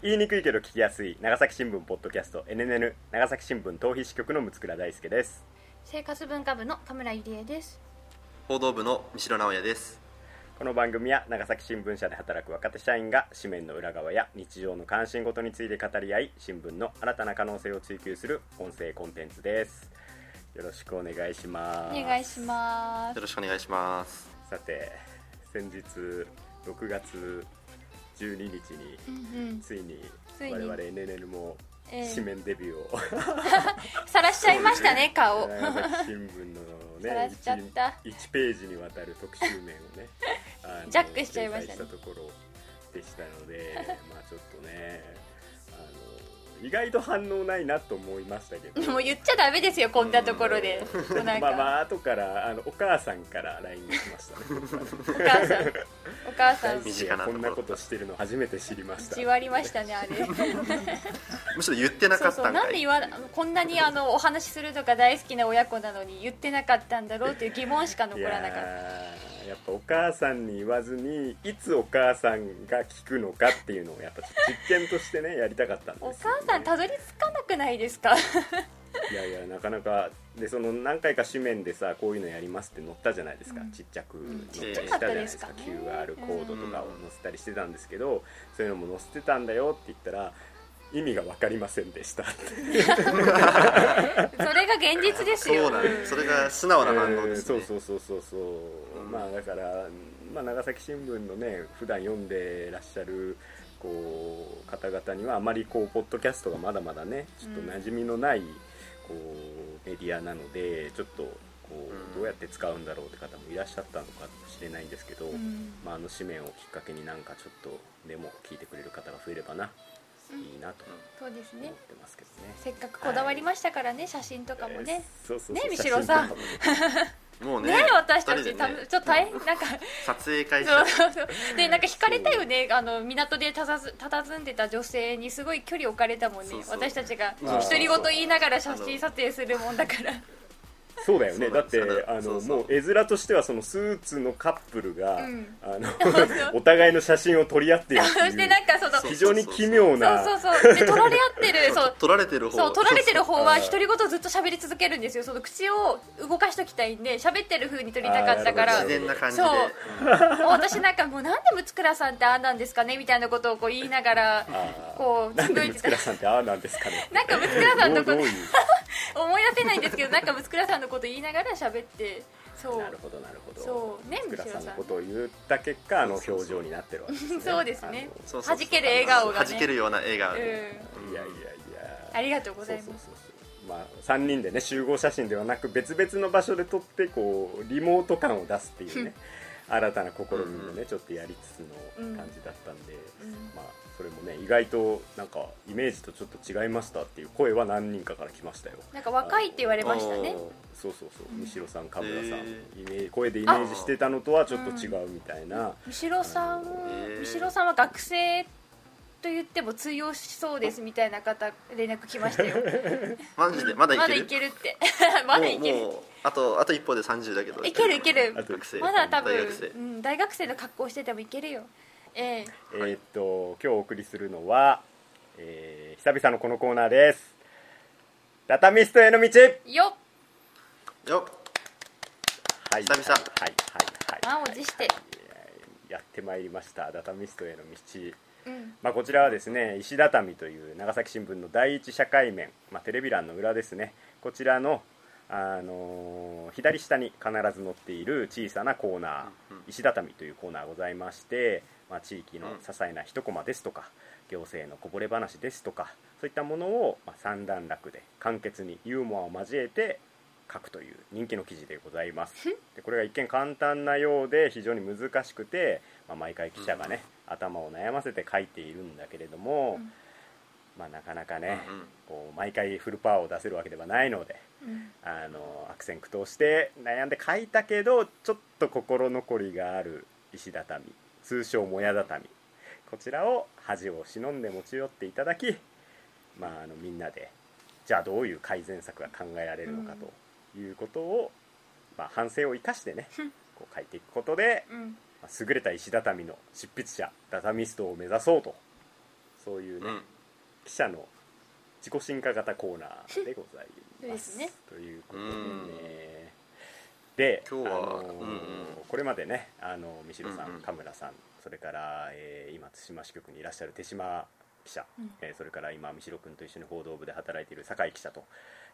言いにくいけど聞きやすい長崎新聞ポッドキャスト NNN 長崎新聞逃避支局の六倉大輔です。生活文化部の田村ゆりえです。報道部の三城直也です。この番組は長崎新聞社で働く若手社員が紙面の裏側や日常の関心事について語り合い新聞の新たな可能性を追求する音声コンテンツです。よろしくお願いします。お願いしまよろしくお願いします。さて先日6月12日にすうんうん。ついに我々 NNN もええ。紙面デビューを、さらしちゃいましたね 顔。新聞のねしちゃった。1, ページにわたる特集面をね ジャックしちゃいましたね。したところでしたのでまあちょっとね意外と反応ないなと思いましたけど。もう言っちゃダメですよこんなところで。なんか、まあまあ後からあのお母さんから LINE が来ましたね。お母さん。お母さん。こんなことしてるの初めて知りました。じわりました。ねあれむしろ言ってなかそうそうったんなんで言わこんなにあのお話しするとか大好きな親子なのに言ってなかったんだろうっていう疑問しか残いらなかったやっぱお母さんに言わずにいつお母さんが聞くのかっていうのをやっぱちょっと実験としてねやりたかったんですよ、おね、母さんたどり着かなくないですか？いやいやなかなかでその何回か紙面でさこういうのやりますって載ったじゃないですか、うん。ちっちゃくん。載ったりしたじゃないですか,、ちっちゃかったですか？ね QR コードとかを載せたりしてたんですけど、そういうのも載せてたんだよって言ったら意味が分かりませんでした。っ てそれが現実ですよ。そうなんですそれが素直な反応ですね。うん。そうそうそうそうそう、ん。まあだから、まあ、長崎新聞のね普段読んでらっしゃるこう方々にはあまりこうポッドキャストがまだまだねちょっと馴染みのない、こうメディアなのでちょっとこうん。うどうやって使うんだろうって方もいらっしゃったのかもしれないんですけど、うん。まあ、あの紙面をきっかけになんかちょっとでも聞いてくれる方が増えればな、いいなとそうですね。思ってますけどね。せっかくこだわりましたからね、写真とかもね、えーそうそうそう。ね三代さん。写真とかもね。も うねね私たち、ね。たちょっと大変なんか。撮影会そう社そうそう。でなんか惹かれたよね。あの港でたたず佇んでた女性にすごい距離置かれたもんね。私たちがまあ独り言言いながら写真撮影するもんだからそうだよね。だってあのもう絵面としてはそのスーツのカップルが、うん。あの お互いの写真を撮り合っているってそしていうなんかその非常に奇妙な。そうそうそう。で撮られ合ってる そう撮られてる方。そう撮られてる方は独り言ずっと喋り続けるんですよ。その口を動かしときたいんで喋ってる風に撮りたかったから。自然な感じで。そう。もう私なんかもうなんで六倉さんってああなんですかねみたいなことをこう言いながらこうなんでつぶいてた六倉さんってああなんですかね。なんか六倉さんのこと思い出せないんですけどなんか六倉さんのこと言いながら喋ってそう。なるほどなるほど。そう。ね六倉さんのことを言った結果あの表情になってるわけですね。そうですね。あそうそうそう。弾ける笑顔がね。弾けるような笑顔いやいやいや。ありがとうございます。まあ、3人でね集合写真ではなく別々の場所で撮ってこうリモート感を出すっていうね。新たな試みもね、ちょっとやりつつの感じだったんで、うん。まあ、それもね意外となんかイメージとちょっと違いましたっていう声は何人かから来ましたよ。なんか若いって言われましたね。そうそうそう。三代さん神村さん、へイメージ声でイメージしてたのとはちょっと違うみたいな、三代さんへー。三代さんは学生と言っても通用しそうですみたいな方連絡来ましたよ。マジで？まだいまだけるいけるって。まだいける。あとあと一歩で30だけど。いけるいける。まだ多分大学生。うん、大学生の格好しててもいけるよええ。えーっと今日お送りするのは、えー久々のこのコーナーです。ダタミストへの道。よっ。よっ。はい。久々。はいはいはい。満を持して。やってまいりました。ダタミストへの道。うん。まあ、こちらはですね石畳という長崎新聞の第一社会面、まあ、テレビ欄の裏ですね。こちらの、あのー左下に必ず載っている小さなコーナー、うんうん。石畳というコーナーがございまして、まあ、地域のうん些細な一コマですとか、行政のこぼれ話ですとかそういったものを、まあ、三段落で簡潔にユーモアを交えて書くという人気の記事でございます。でこれが一見簡単なようで非常に難しくて、まあ、毎回記者がね、頭を悩ませて書いているんだけれども、うん。まあ、なかなかね、うんうん。こう毎回フルパワーを出せるわけではないのでうん。あの悪戦苦闘して悩んで書いたけどちょっと心残りがある石畳通称もや畳こちらを恥を忍んで持ち寄っていただき、まあ、あのみんなでじゃあどういう改善策が考えられるのかということを、まあ、反省を生かしてねこう書いていくことで、うん。まあ優れた石畳の執筆者ダタミストを目指そうとそういうね、うん。記者の自己進化型コーナーでございまですということでねで今日はあのーうんうん。これまでねあの三代さん、うんうん。神村さんそれから、えー今対馬支局にいらっしゃる手島記者、うん。えーそれから今三代君と一緒に報道部で働いている酒井記者と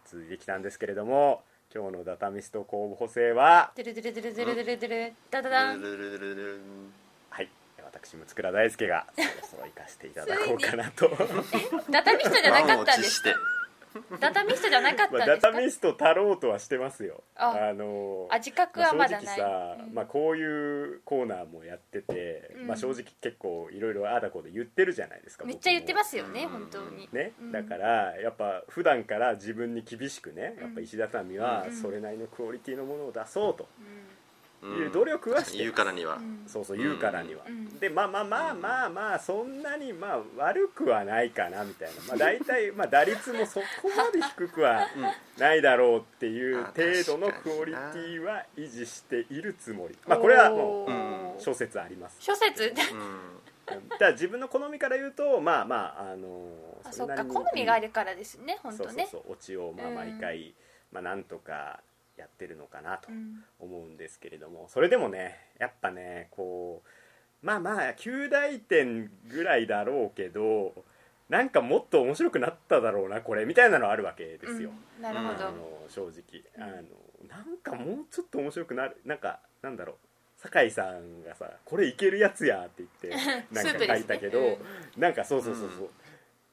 続いてきたんですけれども今日のダタミスト候補生はドゥルドゥルドゥルドゥルドゥルドゥルダダダン。ルルルルルルンはい私六倉大輔がそろそろ行かせていただこうかなとダタミストじゃなかったんです持 ダタミストじゃなかったまあ、んですか？ダタミスト足ろうとはしてますよ。あのあ自覚はまだない、正直さ、うん。まあ、こういうコーナーもやってて、うん。まあ、正直結構いろいろああだこうで言ってるじゃないですかめっちゃ言ってますすよねうん。本当に。ね、うん。だからやっぱ普段から自分に厳しくねやっぱ石畳はうん。それなりのクオリティのものを出そうとういう努力はして言うからには。そうそう言うからには、うん。でまあまあまあまあまあそんなにまあ悪くはないかなみたいな、まあ、大体まあ打率もそこまで低くはないだろうっていうあ程度のクオリティは維持しているつもり。まあこれはもう諸説あります。諸説？うん。だ自分の好みから言うとまあまああのあそっか好みがあるからですね本当ね。そうそうそう。オチをまあうん。毎回、まあなんとかやってるのかなとうん。思うんですけれどもそれでもねやっぱねこうまあまあ9大点ぐらいだろうけどなんかもっと面白くなっただろうなこれみたいなのあるわけですよ、うんなるほあど、の正直。うんあのなんかもうちょっと面白くなるなんかなんだろう。酒井さんがさ「これいけるやつや」って言って なんか書いたけど、ねなんかそうそうそうそう、うん。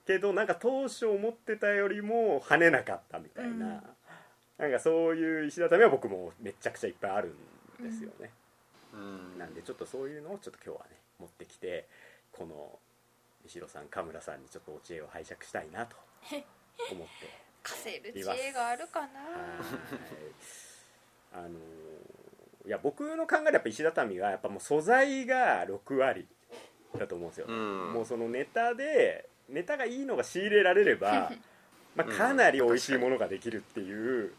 けどなんか当初思ってたよりも跳ねなかったみたいな、うんなんかそういう石畳は僕もめちゃくちゃいっぱいあるんですよね、うん。なんでちょっとそういうのをちょっと今日はね持ってきてこの西野さん神村さんにちょっとお知恵を拝借したいなと思って。稼いる知恵があるかな。はい。あのいや僕の考えでやっぱ石畳はやっぱもう素材が6割だと思うんですよ、うん。もうそのネタでネタがいいのが仕入れられればまあかなり美味しいものができるっていう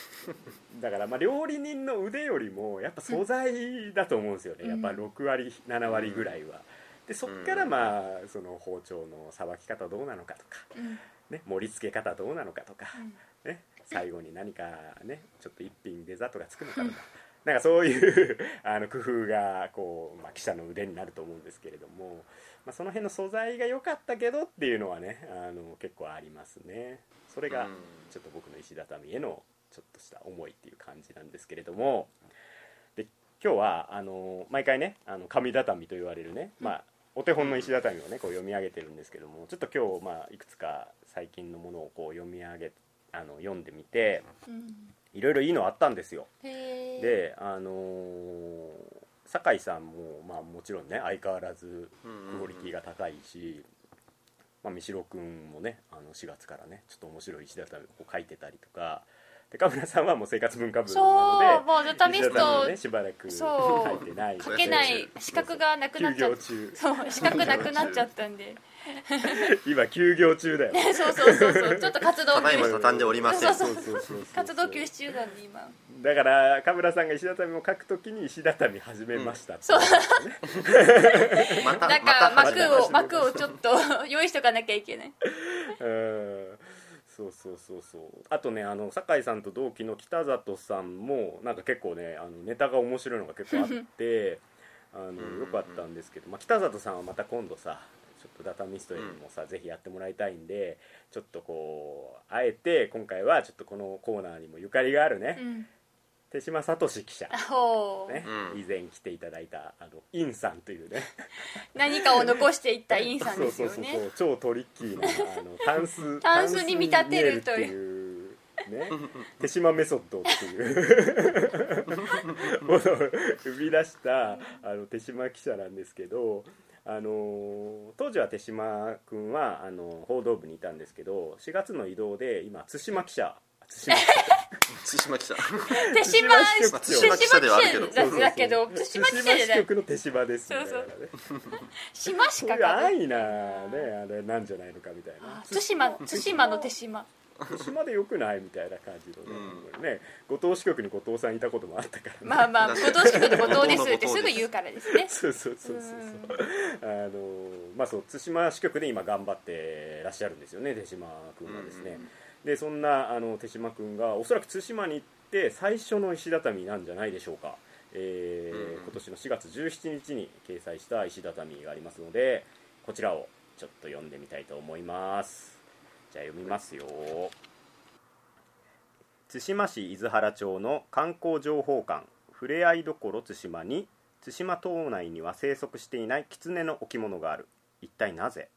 だからまあ料理人の腕よりもやっぱ素材だと思うんですよね、うん。やっぱ6割7割ぐらいは、でそっからまあその包丁のさばき方どうなのかとか、うん。ね、盛り付け方どうなのかとか、うん。ね、最後に何かねちょっと一品デザートがつくのかとか。なんかそういう あの工夫がこう、まあ、記者の腕になると思うんですけれども、まあ、その辺の素材が良かったけどっていうのはねあの結構ありますね。それがうん。ちょっと僕の石畳へのちょっとした思いっていう感じなんですけれども。で今日はあの毎回ねあの紙畳と言われるね、まあお手本の石畳をねこう読み上げてるんですけどもちょっと今日、まあ、いくつか最近のものをこう読み上げあの読んでみてうん。いろいろいいのあったんですよ。であのー酒井さんも、まあ、もちろんね相変わらずクオリティが高いし、まあ、三代君もねあの4月からねちょっと面白い石畳を書いてたりとかで神村さんはもう生活文化部なのでそうもうダタミストねしばらくそう書いてない。書けない資格がなくなっちゃっ 休業中。そう資格なくなっちゃったんで。今休業中だよ。そうそうそうそう。ちょっと活動休止。畳んでおりませんそうそうそうそうそう活動休止中なんで今だから神村さんが石畳を書くときに石畳始めましたってそうねまたなんか幕を幕をちょっと用意しとかなきゃいけないうんそうそうそうそう。あとねあの酒井さんと同期の北里さんもなんか結構ねあのネタが面白いのが結構あって あうんのよかったんですけど、まあ、北里さんはまた今度さちょっとダタミストへもさ、ぜひやってもらいたいんでちょっとこうあえて今回はちょっとこのコーナーにもゆかりがあるね、うん手島聡記者、ね。うん。以前来ていただいたあのインさんというね。何かを残していったインさんですよそうそうそうねそう。超トリッキーなあのタンス タンスに見立てるという。タンスに見えるっていうね。手島メソッドっていう。ものを生み出したあの手島記者なんですけどあの当時は手島君はあの報道部にいたんですけど4月の移動で今対馬記者対馬記者対馬記者手島まあ手島記者ではあるけど。だだけど手島記者じゃない支局の手島で。すそう。いうか書く安易なねあれなんじゃないのかみたいな。対馬対馬の手島。島でよくないみたいな感じのね,、ね後藤支局に後藤さんいたこともあったから、ね、まあまあ 後藤支局で後藤ですってすぐ言うからですね。そうそうそうそうあのまあそう対馬支局で今頑張ってらっしゃるんですよね手島君はですね、でそんなあの手島君がおそらく対馬に行って最初の石畳なんじゃないでしょうか。えー、今年の4月17日に掲載した石畳がありますのでこちらをちょっと読んでみたいと思います。じゃあ読みますよ。対馬市伊豆原町の観光情報館ふれあいどころ対馬に対馬島内には生息していない狐の置物がある。一体なぜ？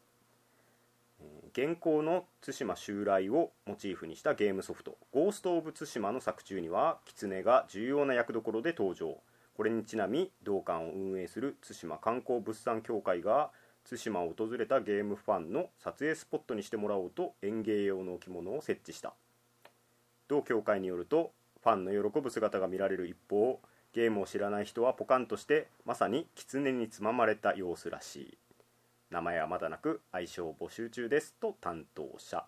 現行の対馬襲来をモチーフにしたゲームソフト「ゴースト・オブ・対馬」の作中には狐が重要な役どころで登場。これにちなみ同館を運営する対馬観光物産協会が対馬を訪れたゲームファンの撮影スポットにしてもらおうと園芸用の置物を設置した。同協会によるとファンの喜ぶ姿が見られる一方ゲームを知らない人はポカンとしてまさに狐につままれた様子らしい。名前はまだなく愛称募集中ですと担当者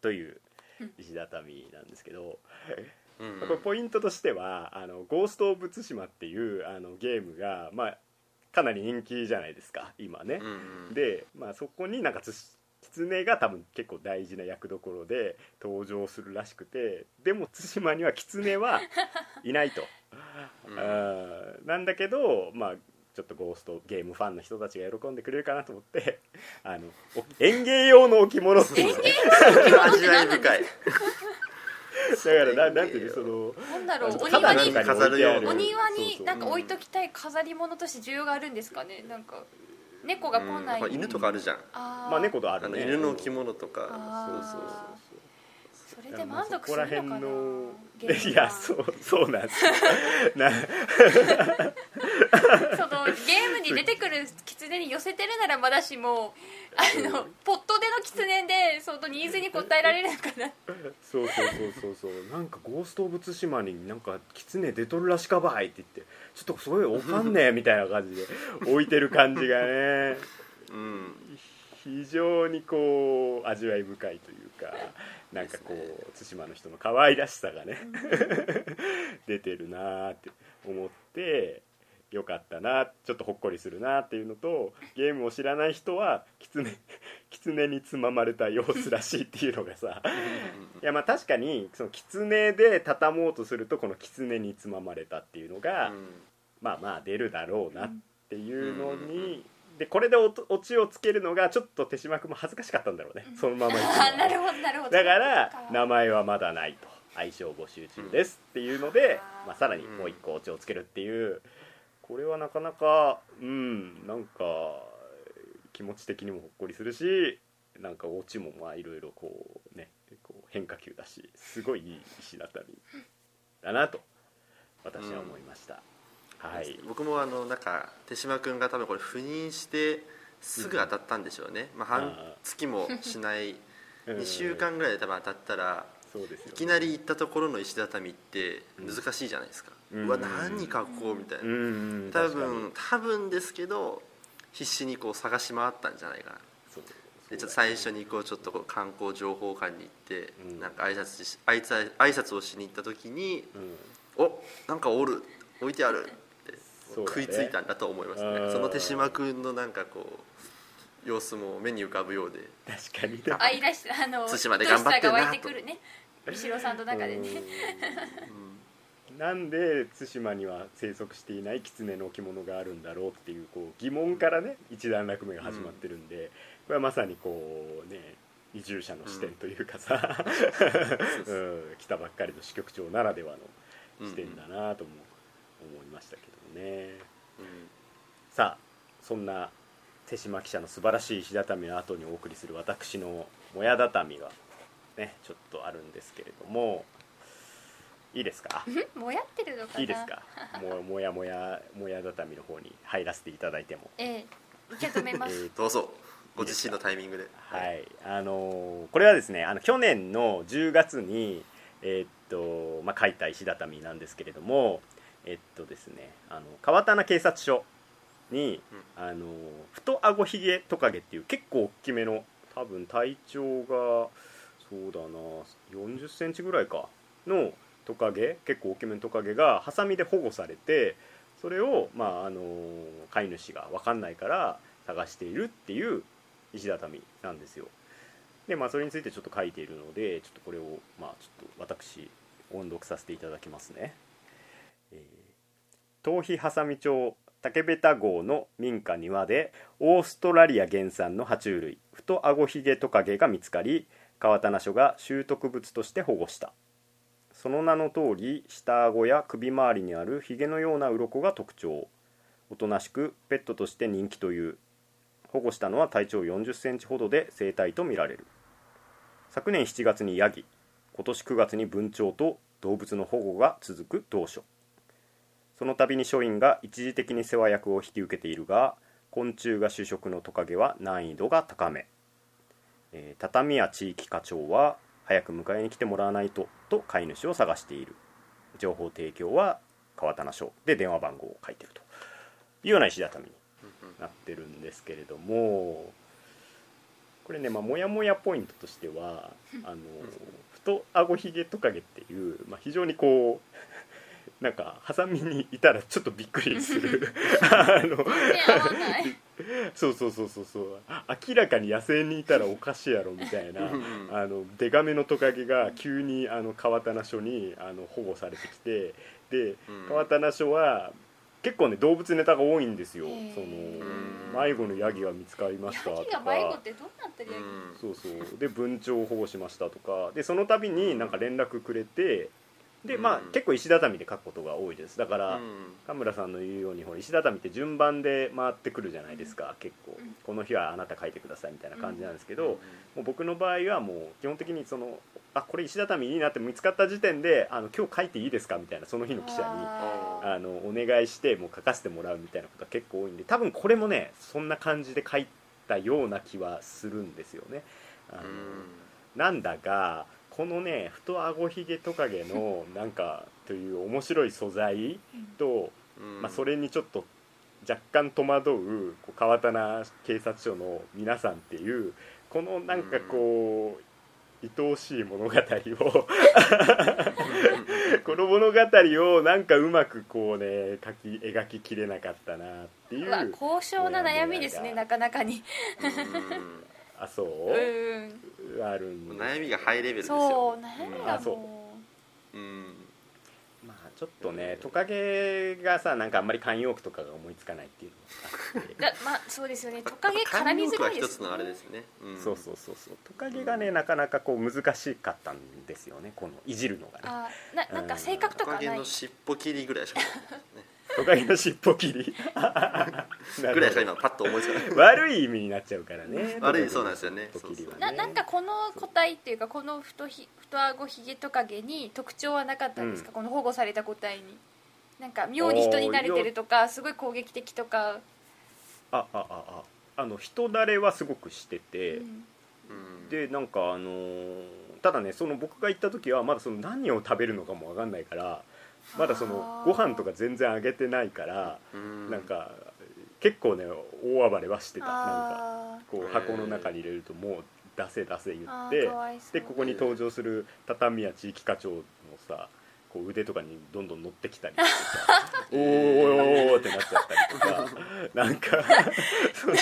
という石畳なんですけど、うん。これポイントとしては「あのゴースト・オブ・ツシマ」っていうあのゲームが、まあ、かなり人気じゃないですか今ね、うんうん、で、まあ、そこになんか狐が多分結構大事な役どころで登場するらしくてでも対馬には狐はいないと、うん、なんだけどまあちょっとゴーストゲームファンの人たちが喜んでくれるかなと思って あの園芸用の置物っていう。味わい深い。だからななんていうそのなんだろうお庭に飾るよお庭になんか置いときたい飾り物として需要があるんですかね？なんか猫が来ない、うん、犬とかあるじゃん。あまあ猫とあるね。犬の着物とか。そうそうそうそれで満足するのかな？いやそうそうなんです。よな そのゲームに出てくる狐に寄せてるならまだしもあのポットでの狐でそのニーズに応えられるのかな。そうそうそうそうそう。なんかゴースト・オブ・ツシマになんか狐出とるらしかばいって言ってちょっとすごいおかんねみたいな感じで置いてる感じがね、うん、非常にこう味わい深いというかなんかこう対馬の人の可愛らしさがね 出てるなって思ってよかったなちょっとほっこりするなっていうのとゲームを知らない人は狐 狐につままれた様子らしいっていうのがさいやまあ確かにその狐で畳もうとするとこの狐につままれたっていうのが、うん、まあまあ出るだろうなっていうのに、でこれでオチをつけるのがちょっと手島君も恥ずかしかったんだろうね、そのまま なるほどなるほど。だから名前はまだないと。相性募集中ですっていうので、まあ、さらにもう一個オチをつけるっていうこれはなかなかうんなんか気持ち的にもほっこりするしなんかオチもまあいろいろこうねこう変化球だしすごいいい石畳だなと私は思いました、うん、はい。僕もあのなんか手島君が多分これ赴任してすぐ当たったんでしょうね、うん、まあ、半月もしない 2週間ぐらいで多分当たったら、そうですよ、ね、いきなり行ったところの石畳って難しいじゃないですか、うわ何書こうみたいな、多分多分ですけど必死にこう探し回ったんじゃないかな。でちょっと最初にこうちょっとこう観光情報館に行って、うん、なんか挨拶し挨拶挨拶をしに行った時に「うん、おなんかおる。置いてある」って食いついたんだと思いますね。その手島君のなんかこう様子も目に浮かぶようで。確かに。愛らしあの対馬で頑張ってるなと。後ろさんの中でね、うんなんで対馬には生息していない狐の置物があるんだろうっていうこう疑問からね一段落目が始まってるんで、これはまさにこうね移住者の視点というかさ、うん、来たばっかりの支局長ならではの視点だなとも思いましたけどね、うん、さあそんな手島記者の素晴らしい石畳の後にお送りする私のもや畳がねちょっとあるんですけれどもいいですか？もやってるのかな？いいですか？ももやもやもや畳の方に入らせていただいても。ええ受け止めます、えー、どう。ぞご自身のタイミングで。はい。あのー、これはですねあの去年の10月にえー、っとまあ書いた石畳なんですけれどもえっとですねあの川棚警察署に、うん、あの太あごひげトカゲっていう結構大きめの多分体長がそうだな4 0センチぐらいかのトカゲ結構大きめのトカゲがハサミで保護されてそれを、まあ、あの飼い主が分かんないから探しているっていう石畳なんですよ。でまあそれについてちょっと書いているのでちょっとこれをまあちょっと私音読させていただきますね、えー、頭皮ハサミ町竹ベタ号の民家庭でオーストラリア原産の爬虫類フトアゴヒゲトカゲが見つかり川棚署が習得物として保護した。その名の通り下顎や首周りにあるヒゲのような鱗が特徴。おとなしくペットとして人気という。保護したのは体長4 0センチほどで生態とみられる。昨年7月にヤギ今年9月に文鳥と動物の保護が続く当初。その度に署員が一時的に世話役を引き受けているが昆虫が主食のトカゲは難易度が高め、えー、畳屋地域課長は早く迎えに来てもらわないとと飼い主を探している。情報提供は川棚署で電話番号を書いてると。いうような石畳になってるんですけれどもこれね、まあ、もやもやポイントとしてはあの太あごひげトカゲっていう、まあ、非常にこうなんかハサミにいたらちょっとびっくりする。あのそうそうそうそうそう。明らかに野生にいたらおかしいやろみたいなあのデカめのトカゲが急にあの川棚署にあの保護されてきてで川棚署は結構ね動物ネタが多いんですよ。その迷子のヤギが見つかりましたとか。迷子ってどうなってるヤギ？そうそう。で文鳥を保護しましたとか。でその度になんか連絡くれてでまあ、結構石畳で書くことが多いです。だから、田村さんの言うようにほら石畳って順番で回ってくるじゃないですか、結構、この日はあなた書いてくださいみたいな感じなんですけど、もう僕の場合はもう基本的にそのあこれ石畳いいなって見つかった時点であの今日書いていいですかみたいなその日の記者にあのお願いしてもう書かせてもらうみたいなことが結構多いんで多分これもねそんな感じで書いたような気はするんですよね。あのなんだがこのね太あごひげトカゲの なんかという面白い素材と、まあ、それにちょっと若干戸惑うこう川棚警察署の皆さんっていうこのなんかこう愛おしい物語をこの物語をなんかうまくこうね描き描ききれなかったなっていう高尚な悩みですねなかなかにあそう？うんある悩みがハイレベルですよ。そう悩みがもう。うん。まあちょっとねトカゲがさなんかあんまり慣用句とかが思いつかないっていうのがまあそうですよね。トカゲ絡みづらいです、ね、一つのあれですね、うん、そうそうそうそう。トカゲがねなかなかこう難しかったんですよね。このいじるのがね。あななんか性格とかない。トカゲの尻尾切りぐらいしかないトカゲの尻尾切り。ぐらいしか今パッと思いつかない。悪い意味になっちゃうからね。悪いそうなんですよね。ななんかこの個体っていうかこの太ひ太あごひげトカゲに特徴はなかったんですか、うん、この保護された個体に。なんか妙に人に慣れてるとかすごい攻撃的とか。あああああの人慣れはすごくしてて、うん、でなんかあのー、ただねその僕が行った時はまだその何を食べるのかも分かんないからまだそのご飯とか全然あげてないからなんか結構ね大暴れはしてた。なんかこう箱の中に入れるともう出せ出せ言ってでここに登場する畳屋地域課長のさこう腕とかにどんどん乗ってきたりとか。おーおーおーってなっちゃったりとか。なんか。そんな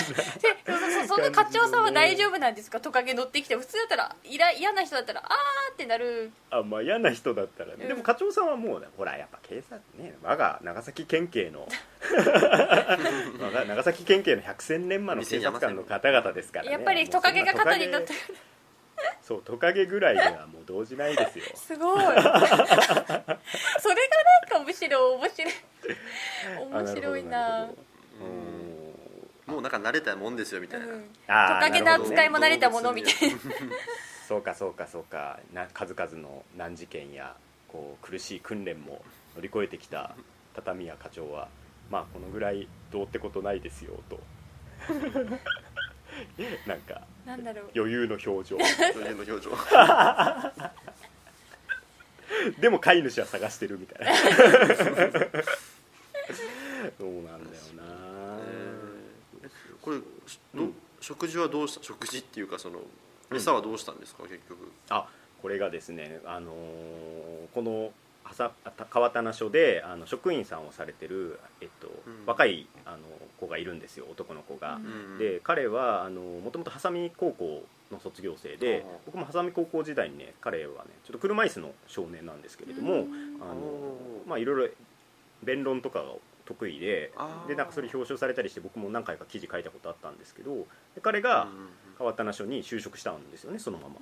その課長さんは大丈夫なんですか？トカゲ乗ってきて。普通だったら嫌な人だったらあーってなる。あまあ嫌な人だったらね、うん、でも課長さんはもう、ね、ほらやっぱ警察ね我が長崎県警の。長崎県警の百戦錬磨の警察官の方々ですからね。やっぱりトカゲが肩に乗ってる そうトカゲぐらいではもう動じないですよ。すごい。それがなんかむしろ面白い。面白いな。うん。もうなんか慣れたもんですよみたいな、うん、トカゲの扱いも慣れたものみたいな。そうかそうかそうか。な数々の難事件やこう苦しい訓練も乗り越えてきた畳屋課長はまあこのぐらいどうってことないですよと なんかなんだろう。余裕の表情。余裕の表情。でも飼い主は探してるみたいな。そうなんだよな、えー、これ、うん、食事はどうした食事っていうかその餌はどうしたんですか、結局。あこれがですね、あのーこの川棚署であの職員さんをされてる、えっとうん。若いあの子がいるんですよ男の子が、うん。で彼はあのもともと波佐見高校の卒業生で僕も波佐見高校時代にね彼はねちょっと車椅子の少年なんですけれども、うん。あのまあいろいろ弁論とかが得意ででなんかそれ表彰されたりして僕も何回か記事書いたことあったんですけどで彼が川棚署に就職したんですよねそのまま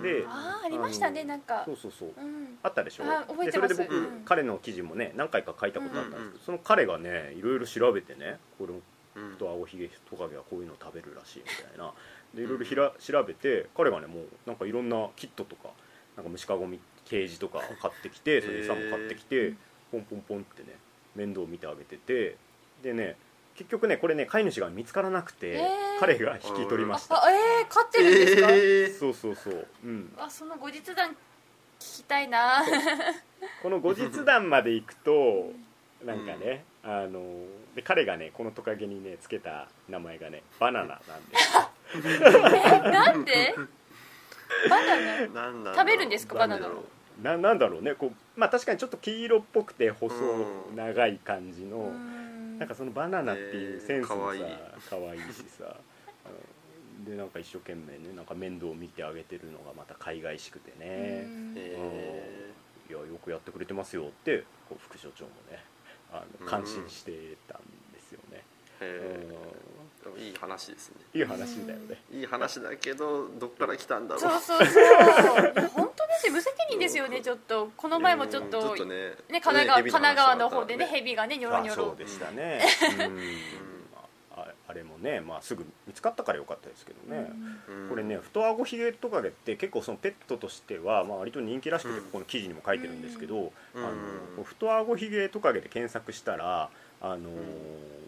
でああありましたねなんか。そうそうそう。うん。あったでしょ。あ覚えてます。でそれで僕、うん。彼の記事もね何回か書いたことあったんですけど、うんうんその彼がねいろいろ調べてねこれうん。とアゴヒゲトカゲはこういうのを食べるらしいみたいな。でいろいろひら調べて彼がねもうなんかいろんなキットとかなんか虫かごみケージとか買ってきてそれで餌も買ってきて、うん。ポンポンポンってね面倒見てあげててでね結局ねこれね飼い主が見つからなくて、へー。彼が引き取りました。あえー、飼ってるんですか、えー。そうそうそう。うん。あその後日談聞きたいな。この後日談まで行くとなんかね、あので彼がねこのトカゲにねつけた名前がねバナナなんですえなんで？バナナ？なんだろう。食べるんですか？バナナなんだろななんだろうね。こうまあ確かにちょっと黄色っぽくて細うん長い感じの、うんなんかそのバナナっていうセンスもさ、えー可愛い。しさあのでなんか一生懸命ねなんか面倒を見てあげてるのがまた海外しくてね、うん。えいやよくやってくれてますよってこう副所長もねあの感心してたんですよね、うーいい話ですね。んいい話だよね、いい話だけどどっから来たんだろう。そうそうそうちょっとこの前もちょっと,、ねね、神奈川ね神奈川の方でね蛇蛇がねニョロニョロ。あそうでしたね、うん。ああれもね、まあ、すぐ見つかったからよかったですけどね、うん。これね太あごひげトカゲって結構そのペットとしては、まあ、割と人気らしくてうん。ここの記事にも書いてるんですけど、うん。あの太あごひげトカゲで検索したら、あのー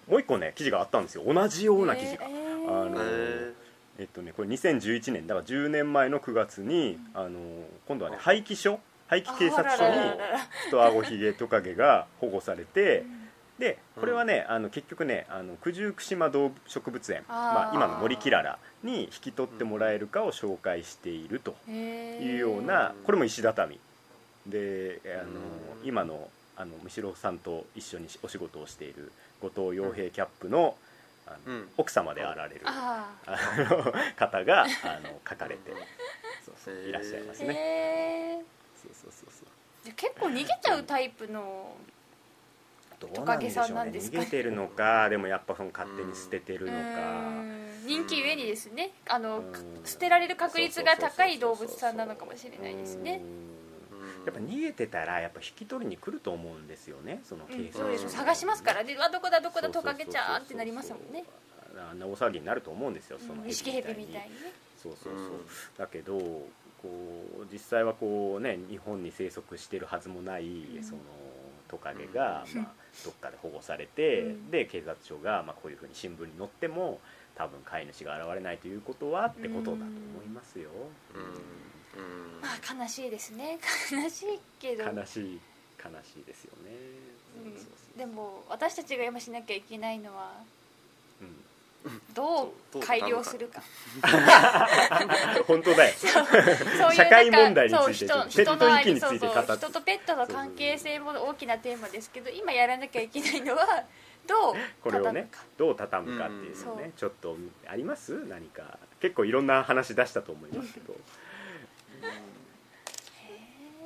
もう一個ね記事があったんですよ。同じような記事が。えあのへえっとね、これ2011年だから10年前の9月に、あのー今度はね廃棄所廃棄警察署にあららららら。太あごひげトカゲが保護されて、でこれはね、あの結局ねあの九十九島動物植物園まあ、今の森キララに引き取ってもらえるかを紹介しているとへいうようーなこれも石畳。であのうん。今のあのむしろさんと一緒にお仕事をしている後藤洋平キャップのあのうん。奥様であられるああの方があの書かれて そうそうへーいらっしゃいますー。ね。へそうそうそうそう。ーで結構逃げちゃうタイプのトカゲさんなんねですか？ね逃げてるのかでもやっぱその勝手に捨ててるのか。うん。人気ゆえにですね。あのうん。捨てられる確率が高い動物さんなのかもしれないですね。うん。やっぱ逃げてたらやっぱ引き取りに来ると思うんですよねその警うん。察そうですよ。探しますからでうわどこだどこだトカゲちゃんってなりますもんね。あんな大騒ぎになると思うんですよそのうん。錦蛇みたいにね。そうそうそう、うん。だけどこう実際はこうね日本に生息してるはずもない、ん。そのトカゲが、うん。まあ、どっかで保護されて、うん。で警察署が、まあ、こういうふうに新聞に載っても多分飼い主が現れないということはってことだと思いますよ、うん。うん。まあ悲しいですね。悲しいけど。悲しい悲しいですよね、うん。そうそう。でも私たちが今しなきゃいけないのはどう改良するか。本当だよ。社会問題についてペット人人の域について語って。人とペットの関係性も大きなテーマですけど今やらなきゃいけないのはどうこれをねどう畳むかっていううんのね、ちょっとあります？何か。結構いろんな話出したと思いますけど。へ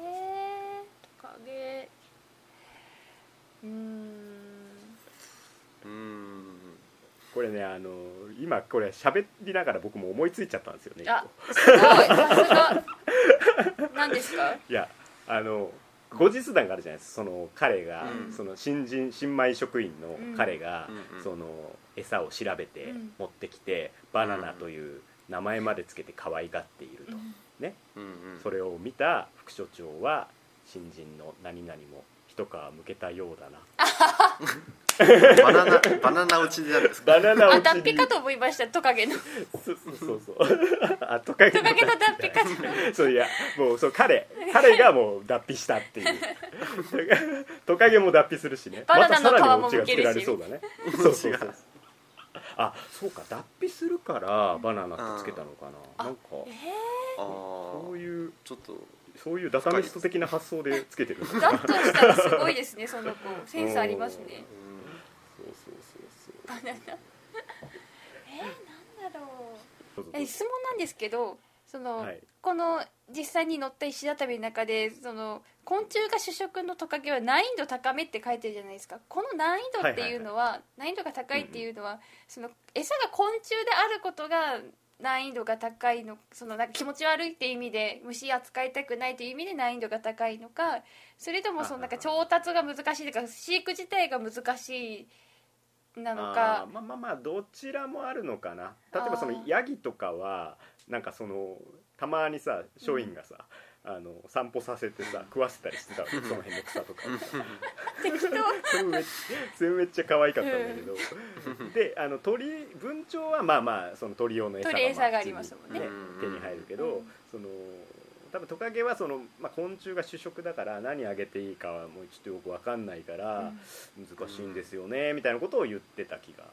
えトカゲ。うんこれねあの今これ喋りながら僕も思いついちゃったんですよねあすごい。さすが 何ですか？いやあの後日談があるじゃないですかその彼が、うん。その新人新米職員の彼が、うん。その餌を調べてうん。持ってきて、バナナという名前までつけて可愛がっていると、うん。ね。うんうん。それを見た副所長は新人の何々も一皮むけたようだな。バナナバナナ打ちでやるんですか。バナナあ落ちに。脱皮かと思いました。トカゲの。そうそうそう。そ うあトカゲトカゲの脱皮か。とそういやもうそう彼。彼がもう脱皮したっていう。トカゲも脱皮するしね。バナナの皮もまたさらにオチがつけられそうだね。そうそうそう。あそうか脱皮するからバナナってつけたのかな、なんかえそういうちょっとそういうダタミスト的な発想でつけてる。ー、だとしたらすごいですねその子。センスありますね。そうそうそうバナナ。えー、なんだろそううえ質問なんですけどその、はい。この実際に乗った石畳の中でその昆虫が主食のトカゲは難易度高めって書いてるじゃないですか。この難易度っていうのは,、難易度が高いっていうのは、その餌が昆虫であることが難易度が高いのそのなんか気持ち悪いって意味で虫扱いたくないという意味で難易度が高いのかそれともそのなんか調達が難しいというか飼育自体が難しいなのあかーまあまあまあどちらもあるのかな。例えばそのヤギとかはなんかそのたまにさ松陰がさ、あの散歩させてさ食わせたりしてたわけ。その辺の草とか。適当。それめっそれめっちゃ可愛かったんだけど。であの鳥文鳥はまあまあその鳥用の餌が鳥餌がありますもんね。ね手に入るけど、うん。その多分トカゲはその、まあ、昆虫が主食だから何あげていいかはもうちょっとよく分かんないから、難しいんですよねみたいなことを言ってた気が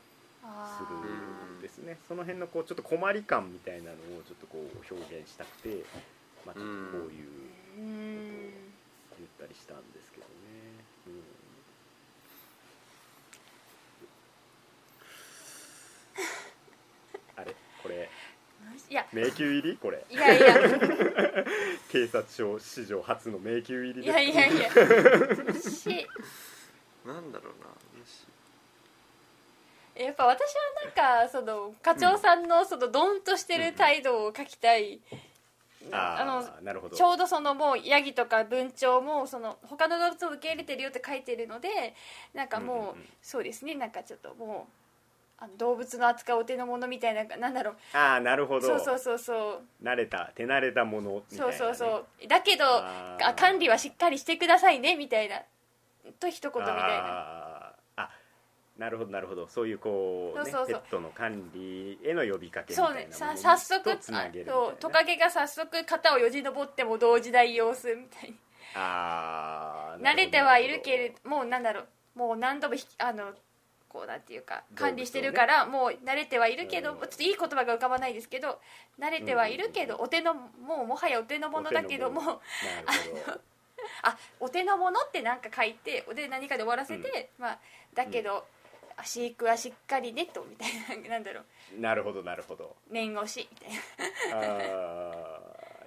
あすーるんですね。その辺のこうちょっと困り感みたいなのをちょっとこう表現したくて、まあ、ちょっとこういううん。言ったりしたんですけどね、うん、あれ？これ。いや。迷宮入り？これ。いやいや。警察署史上初の迷宮入りいやいやいや。しなんだろうな。虫やっぱ私はなんかその課長さんのそのドンとしてる態度を書きたい、ああのあなるほど。ちょうどそのもうヤギとか文鳥もその他の動物を受け入れてるよって書いてるのでなんかもう,、そうですね。なんかちょっともうあの動物の扱うお手の物みたいななんだろう。ああなるほど。そうそうそうそう。慣れた手慣れたものみたいな、ね、そうそうそう。だけど管理はしっかりしてくださいねみたいなと一言みたいななるほどなるほど。そういうこう,、ね、そうそうそう。ペットの管理への呼びかけみたそうねいなものさ早速とつなげるそう。トカゲが早速肩をよじ登っても同時代様子みたいに。あー慣れてはいるなけれどもうなんだろう。もう何度もひあのこうなんていうか管理してるから、もう慣れてはいるけど、うん。ちょっといい言葉が浮かばないですけど慣れてはいるけど、お手のもうもはやお手の物だけどもお手の あお手の物って何か書いてで何かで終わらせて、まあだけど、あ飼育はしっかりねとみたいななんだろう。なるほどなるほど。念押しみたいな。あ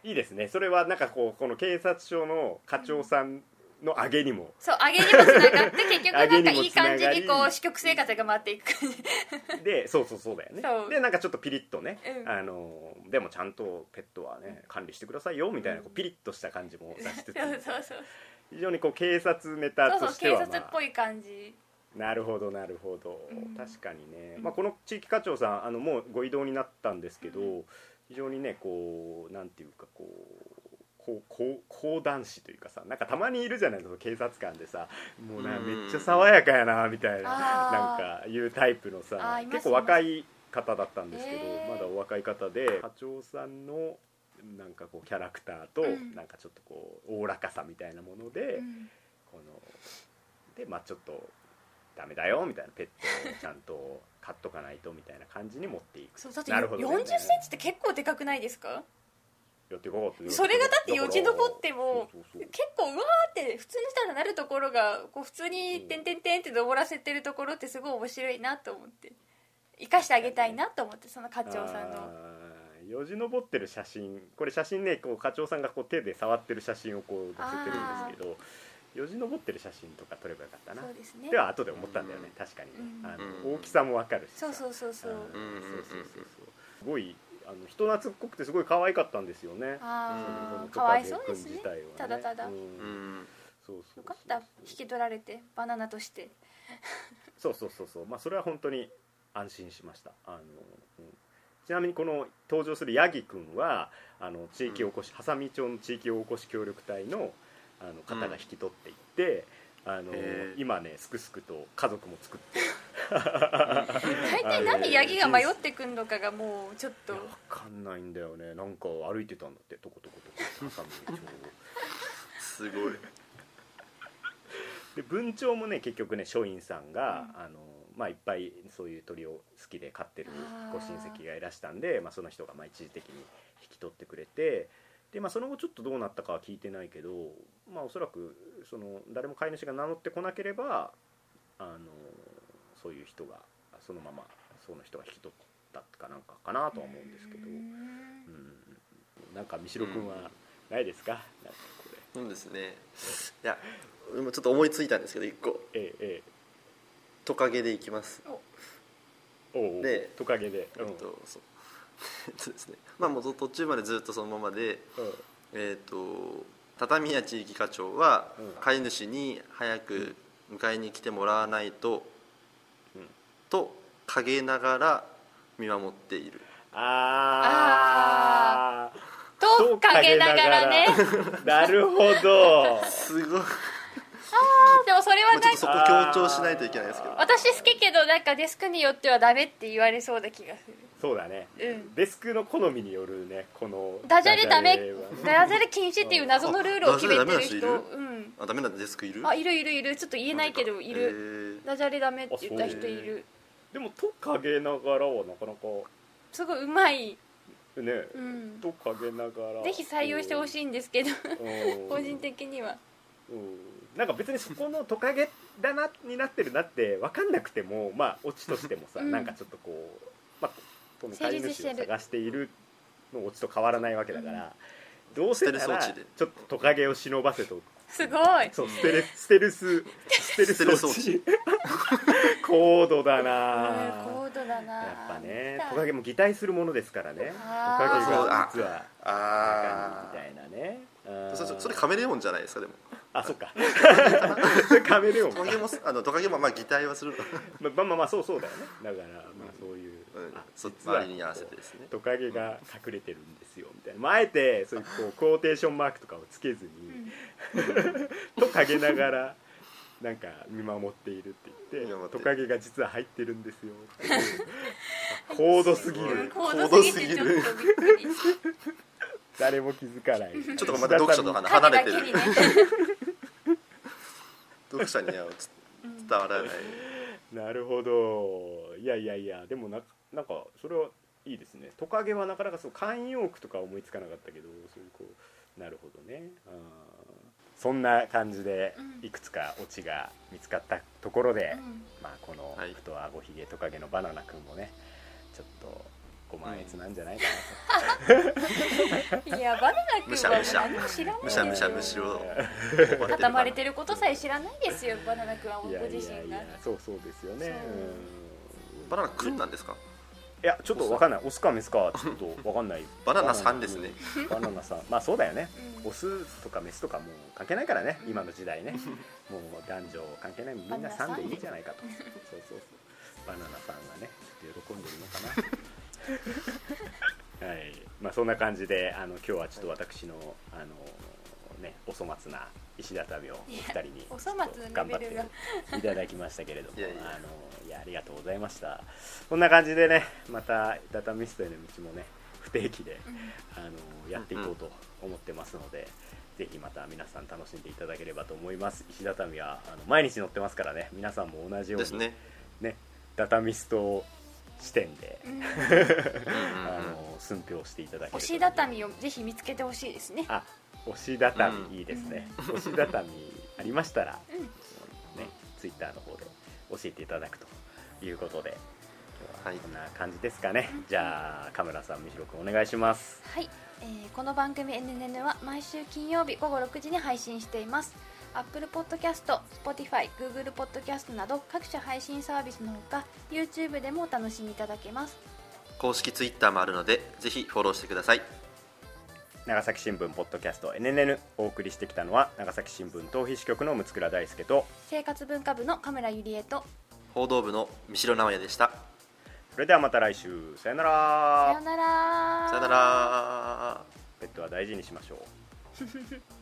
ーいいですね。それはなんかこうこの警察署の課長さんの上げにも。そう上げにもつながって結局なんか いい感じにこう私局生活が回っていく感じ。でそうそうそうだよね。そう。でなんかちょっとピリッとね、うん。あのでもちゃんとペットはね管理してくださいよみたいなこうピリッとした感じも出しつつ。そうそうそう。非常にこう警察ネタそうそう警としては、まあ、察っぽい感じなるほどなるほど、うん。確かにね、うん。まあ、この地域課長さんあのもうご異動になったんですけど、非常にねこうなんていうかこうこうこう講談師というかさなんかたまにいるじゃないですか警察官でさもうなうん。めっちゃ爽やかやなみたいななんかいうタイプのあさ結構若い方だったんですけど、へー。まだお若い方で課長さんのなんかこうキャラクターと、うん。なんかちょっとこうおおらかさみたいなもので、うん。このでまあちょっとダメだよみたいなペットをちゃんと飼っとかないとみたいな感じに持っていく。そうだってなるほどね。4 0センチって結構でかくないですか？やってってそれがだってよじ登ってもそうそうそう結構うわーって普通の人ならなるところがこう普通に「てんてんてん」って登らせてるところってすごい面白いなと思って。生かしてあげたいなと思ってその課長さんの。あーよじ登ってる写真。これ写真ねこう課長さんがこう手で触ってる写真をこう載せてるんですけどよじ登ってる写真とか撮ればよかったな。そうですね。では後で思ったんだよねうん。確かにね、うん。あうん。の大きさもわかるしさ。そうそうそうそう。あーうん。うんうんそうそうそうそうすごいあの人懐っこくてすごい可愛かったんですよね。あうんあかわいそうですね。ね。ただただ。うん。うん。そうそうそうよかった。引き取られてバナナとして。そうそうそうそう。まあそれは本当に安心しました。あの、うん。ちなみにこの登場するヤギくんはあの地域おこし波佐見町の地域おこし協力隊のあの方が引き取っていって、あのへー。今ねすくすくと家族も作って。大体なんでヤギが迷ってくんのかがもうちょっと。いやわかんないんだよね。なんか歩いてたんだってとことことこ波佐見町をすごいで文鳥もね結局ね松陰さんが、あのまあ、いっぱいそういう鳥を好きで飼ってるご親戚がいらしたんでまあ、その人がまあ一時的に引き取ってくれてで、まあ、その後ちょっとどうなったかは聞いてないけど、まあ、おそらくその誰も飼い主が名乗ってこなければあのそういう人がそのままその人が引き取ったかなんかかなとは思うんですけど、うん、なんか三代君はないですか、うん、なんかこれ。そうですね。いや今ちょっと思いついたんですけど一個。ええええ。トカゲでいきます。おおでトカゲで、うん、えっとそう。そ うですね。まあもう途中までずっとそのままで、うん、えっ、と畳屋地域課長は飼い主に早く迎えに来てもらわないと、うん、と陰ながら見守っている。ああと陰ながらね。なるほど。すごい。あでもそれはなんかそこ強調しないといけないですけど。私好きけどなんかデスクによってはダメって言われそうな気がするそうだね、うん、デスクの好みによるねこのダジャレダメ。ダジャレ禁止っていう謎のルールを決めてる人。うん。あダメなデスクいる？あいるいるいる。ちょっと言えないけどいる。ダジャレダメって言った人いる。でもトカゲながらはなかなかすごいうまい。ね、うん、トカゲながら。ぜひ採用してほしいんですけど個人的には。うん。なんか別にそこのトカゲだなになってるなって分かんなくてもまあオチとしてもさ、うん、なんかちょっとこうまあこの飼い主を探しているのオチと変わらないわけだから、うん、どうせならちょっとトカゲを忍ばせとすごい。そうステルステルスステルス装置 高度だな。高度だな。やっぱねトカゲも擬態するものですからね。トカゲが実はあみたいなね。それカメレオンじゃないですかでも。あそっか。カメレオントカゲもあのトカゲもまあ擬態はする。まあまあまあそうそうだよね。だからまあそういう、うん、そ周りに合わせてですねトカゲが隠れてるんですよみたいな、まあ、あえてそういうこうクォーテーションマークとかをつけずに、トカゲながらなんか見守っているって言ってトカゲが実は入ってるんですよ 高度すぎる。高度すぎる。誰も気づかない。ちょっとまた読者と離れてる、ね、読者には伝わらない。なるほど。いやいやいやでもななんかそれはいいですね。トカゲはなかなかそう慣用句とか思いつかなかったけどそういうこうなるほどね。あそんな感じでいくつかオチが見つかったところで、うん、まあ、この太あごひげトカゲのバナナ君もねちょっとご満悦なんじゃないかなと、いやバナナ君は何も知らないむしゃむしゃむしろ。畳まれてることさえ知らないですよバナナ君はご自身が。そうそうですよね。バナナ君なんですか？いやちょっとわかんない。オスかメスかちょっとわかんない。バナナさんですね。バナナさん。まあそうだよね、オスとかメスとかもう関係ないからね。今の時代ね。もう男女関係ない。みんなさんでいいんじゃないかと。そうそうそう。バナナさんがね喜んでるのかな。はい。まあ、そんな感じであの今日はちょっと私のあの、ね、お粗末な石畳をお二人に頑張っていただきましたけれども あのいやありがとうございました。こんな感じでねまたダタミストへの道もね不定期で、あのやっていこうと思ってますので、ぜひまた皆さん楽しんでいただければと思います。石畳はあの毎日乗ってますからね皆さんも同じようにね。ねダタミスト視点で、うん、あの寸評していただけ押し畳をぜひ見つけてほしいですね。あ押し畳いいですね、うん、押し畳ありましたら、うん、ねツイッターの方で教えていただくということではい、こんな感じですかね、じゃあカメラさんみひろくんお願いします。はい、えー、この番組 NNN は毎週金曜日午後6時に配信しています。Apple Podcast、Spotify、Google Podcast など各種配信サービスのほか YouTube でもお楽しみいただけます。公式 Twitter もあるのでぜひフォローしてください長崎新聞ポッドキャスト NNN お送りしてきたのは長崎新聞逃避支局の六倉大輔と生活文化部の神村ゆりえと報道部の三代直也でした。それではまた来週さよなら。さよなら。さよなら。ペットは大事にしましょう、う ん